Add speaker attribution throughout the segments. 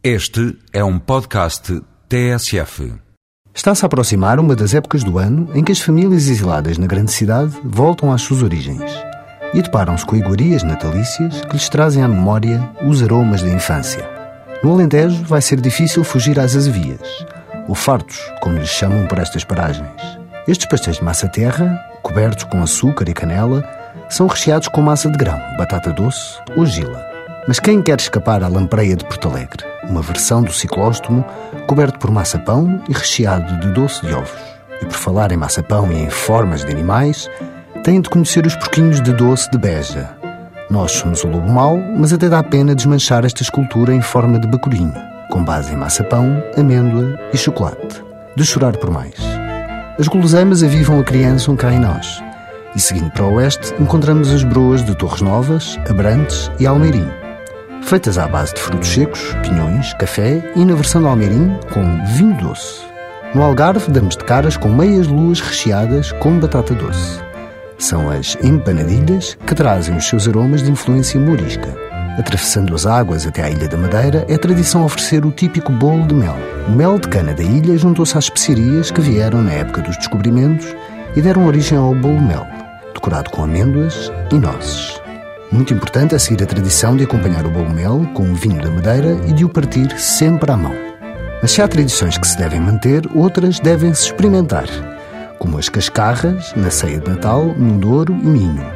Speaker 1: Este é um podcast TSF.
Speaker 2: Está-se a aproximar uma das épocas do ano em que as famílias exiladas na grande cidade voltam às suas origens e deparam-se com iguarias natalícias que lhes trazem à memória os aromas da infância. No Alentejo vai ser difícil fugir às azevias, ou fartos, como lhes chamam por estas paragens. Estes pastéis de massa terra, cobertos com açúcar e canela, são recheados com massa de grão, batata doce ou gila. Mas quem quer escapar à lampreia de Porto Alegre? Uma versão do ciclóstomo coberto por maçapão e recheado de doce de ovos. E por falar em maçapão e em formas de animais, têm de conhecer os porquinhos de doce de Beja. Nós somos o lobo mau, mas até dá pena desmanchar esta escultura em forma de bacurinho, com base em maçapão, amêndoa e chocolate. De chorar por mais. As guloseimas avivam a criança um cá em nós. E seguindo para o oeste, encontramos as broas de Torres Novas, Abrantes e Almeirim feitas à base de frutos secos, pinhões, café e, na versão de Almeirim, com vinho doce. No Algarve, damos de caras com meias luas recheadas com batata doce. São as empanadilhas que trazem os seus aromas de influência morisca. Atravessando as águas até à Ilha da Madeira, é tradição oferecer o típico bolo de mel. O mel de cana da ilha juntou-se às especiarias que vieram na época dos descobrimentos e deram origem ao bolo mel, decorado com amêndoas e nozes. Muito importante é seguir a tradição de acompanhar o bolo mel com o vinho da Madeira e de o partir sempre à mão. Mas se há tradições que se devem manter, outras devem-se experimentar, como as cascarras, na ceia de Natal, no Douro e Minho.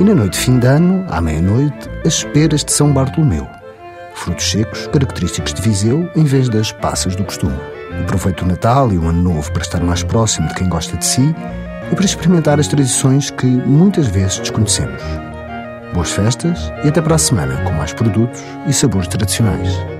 Speaker 2: E na noite de fim de ano, à meia-noite, as esperas de São Bartolomeu. Frutos secos, característicos de Viseu, em vez das passas do costume. Aproveite o Natal e o Ano Novo para estar mais próximo de quem gosta de si e para experimentar as tradições que muitas vezes desconhecemos. Boas festas e até para a semana com mais produtos e sabores tradicionais.